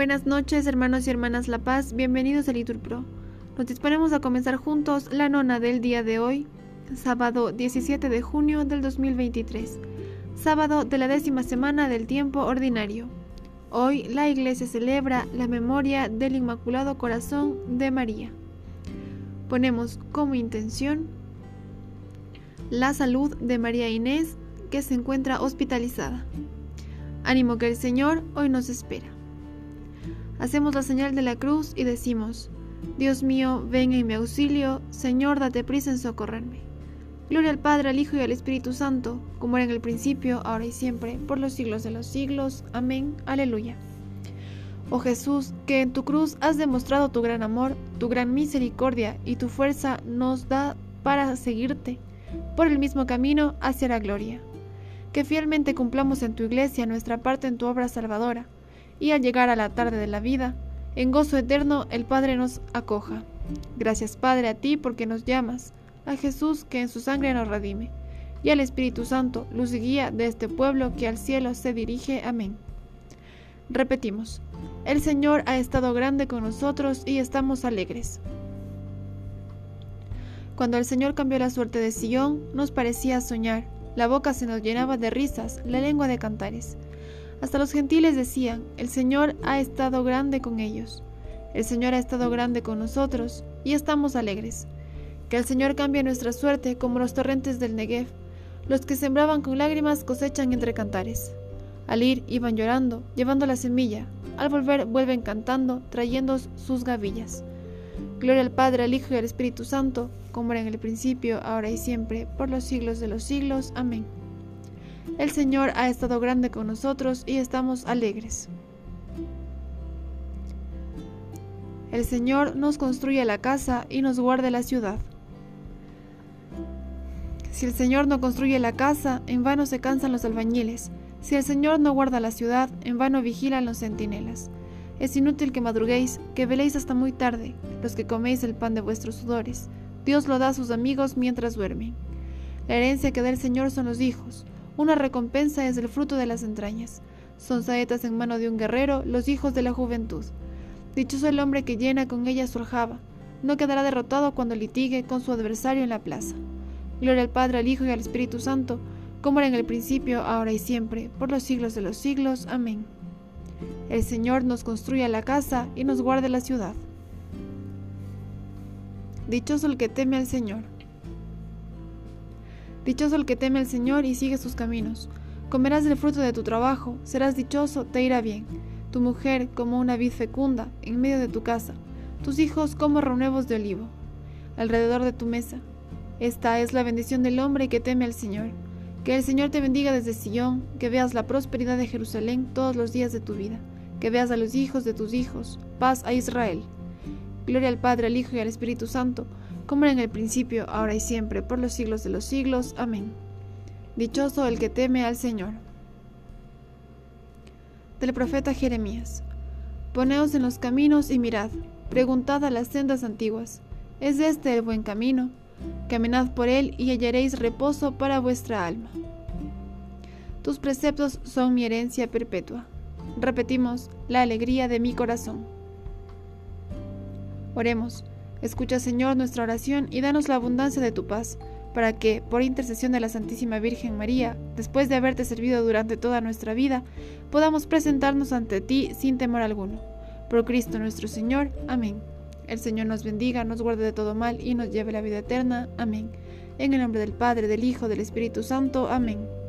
Buenas noches, hermanos y hermanas La Paz, bienvenidos a Litur Pro. Nos disponemos a comenzar juntos la nona del día de hoy, sábado 17 de junio del 2023, sábado de la décima semana del tiempo ordinario. Hoy la Iglesia celebra la memoria del Inmaculado Corazón de María. Ponemos como intención la salud de María Inés, que se encuentra hospitalizada. Ánimo que el Señor hoy nos espera. Hacemos la señal de la cruz y decimos, Dios mío, ven en mi auxilio, Señor, date prisa en socorrerme. Gloria al Padre, al Hijo y al Espíritu Santo, como era en el principio, ahora y siempre, por los siglos de los siglos. Amén. Aleluya. Oh Jesús, que en tu cruz has demostrado tu gran amor, tu gran misericordia y tu fuerza nos da para seguirte por el mismo camino hacia la gloria que fielmente cumplamos en tu iglesia nuestra parte en tu obra salvadora, y al llegar a la tarde de la vida, en gozo eterno el Padre nos acoja. Gracias Padre a ti porque nos llamas, a Jesús que en su sangre nos redime, y al Espíritu Santo, luz y guía de este pueblo que al cielo se dirige. Amén. Repetimos, el Señor ha estado grande con nosotros y estamos alegres. Cuando el Señor cambió la suerte de Sion, nos parecía soñar la boca se nos llenaba de risas, la lengua de cantares. Hasta los gentiles decían, el Señor ha estado grande con ellos. El Señor ha estado grande con nosotros y estamos alegres. Que el Señor cambie nuestra suerte como los torrentes del Negev. Los que sembraban con lágrimas cosechan entre cantares. Al ir iban llorando, llevando la semilla. Al volver vuelven cantando, trayendo sus gavillas. Gloria al Padre, al Hijo y al Espíritu Santo, como era en el principio, ahora y siempre, por los siglos de los siglos. Amén. El Señor ha estado grande con nosotros y estamos alegres. El Señor nos construye la casa y nos guarde la ciudad. Si el Señor no construye la casa, en vano se cansan los albañiles. Si el Señor no guarda la ciudad, en vano vigilan los centinelas. Es inútil que madruguéis, que veléis hasta muy tarde, los que coméis el pan de vuestros sudores. Dios lo da a sus amigos mientras duermen. La herencia que da el Señor son los hijos. Una recompensa es el fruto de las entrañas. Son saetas en mano de un guerrero, los hijos de la juventud. Dichoso el hombre que llena con ella su aljaba. No quedará derrotado cuando litigue con su adversario en la plaza. Gloria al Padre, al Hijo y al Espíritu Santo, como era en el principio, ahora y siempre, por los siglos de los siglos. Amén. El Señor nos construya la casa y nos guarde la ciudad. Dichoso el que teme al Señor. Dichoso el que teme al Señor y sigue sus caminos. Comerás del fruto de tu trabajo, serás dichoso, te irá bien. Tu mujer como una vid fecunda en medio de tu casa, tus hijos como renuevos de olivo, alrededor de tu mesa. Esta es la bendición del hombre que teme al Señor. Que el Señor te bendiga desde Sion, que veas la prosperidad de Jerusalén todos los días de tu vida, que veas a los hijos de tus hijos, paz a Israel. Gloria al Padre, al Hijo y al Espíritu Santo, como era en el principio, ahora y siempre, por los siglos de los siglos. Amén. Dichoso el que teme al Señor. Del profeta Jeremías. Poneos en los caminos y mirad, preguntad a las sendas antiguas, ¿es este el buen camino? Caminad por él y hallaréis reposo para vuestra alma. Tus preceptos son mi herencia perpetua. Repetimos, la alegría de mi corazón. Oremos. Escucha, Señor, nuestra oración y danos la abundancia de tu paz, para que, por intercesión de la Santísima Virgen María, después de haberte servido durante toda nuestra vida, podamos presentarnos ante ti sin temor alguno. Por Cristo nuestro Señor. Amén. El Señor nos bendiga, nos guarde de todo mal y nos lleve a la vida eterna. Amén. En el nombre del Padre, del Hijo, del Espíritu Santo. Amén.